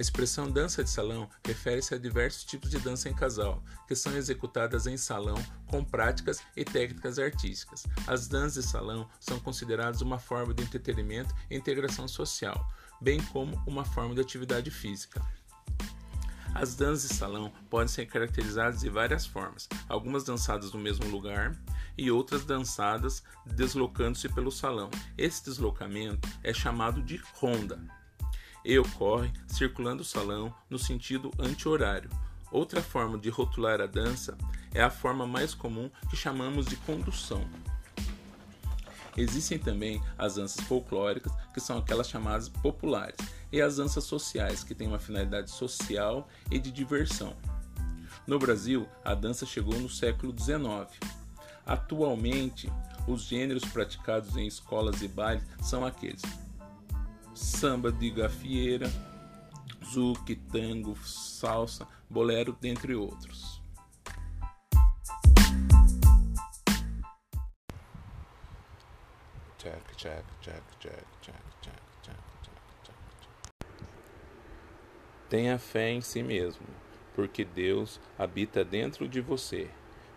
expressão dança de salão refere-se a diversos tipos de dança em casal, que são executadas em salão com práticas e técnicas artísticas. As danças de salão são consideradas uma forma de entretenimento e integração social, bem como uma forma de atividade física. As danças de salão podem ser caracterizadas de várias formas, algumas dançadas no mesmo lugar e outras dançadas deslocando-se pelo salão. Esse deslocamento é chamado de ronda e ocorre circulando o salão no sentido anti-horário. Outra forma de rotular a dança é a forma mais comum que chamamos de condução. Existem também as danças folclóricas, que são aquelas chamadas populares, e as danças sociais, que têm uma finalidade social e de diversão. No Brasil, a dança chegou no século XIX. Atualmente, os gêneros praticados em escolas e bailes são aqueles samba de gafieira, zouk, tango, salsa, bolero, dentre outros. Check, check, check, check, check, check, check, check, check. Tenha fé em si mesmo, porque Deus habita dentro de você.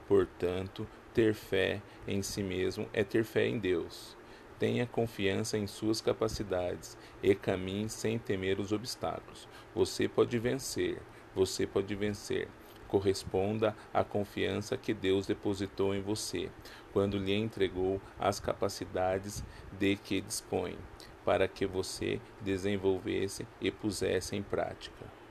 Portanto, ter fé em si mesmo é ter fé em Deus. Tenha confiança em suas capacidades e caminhe sem temer os obstáculos. Você pode vencer, você pode vencer. Corresponda à confiança que Deus depositou em você quando lhe entregou as capacidades de que dispõe, para que você desenvolvesse e pusesse em prática.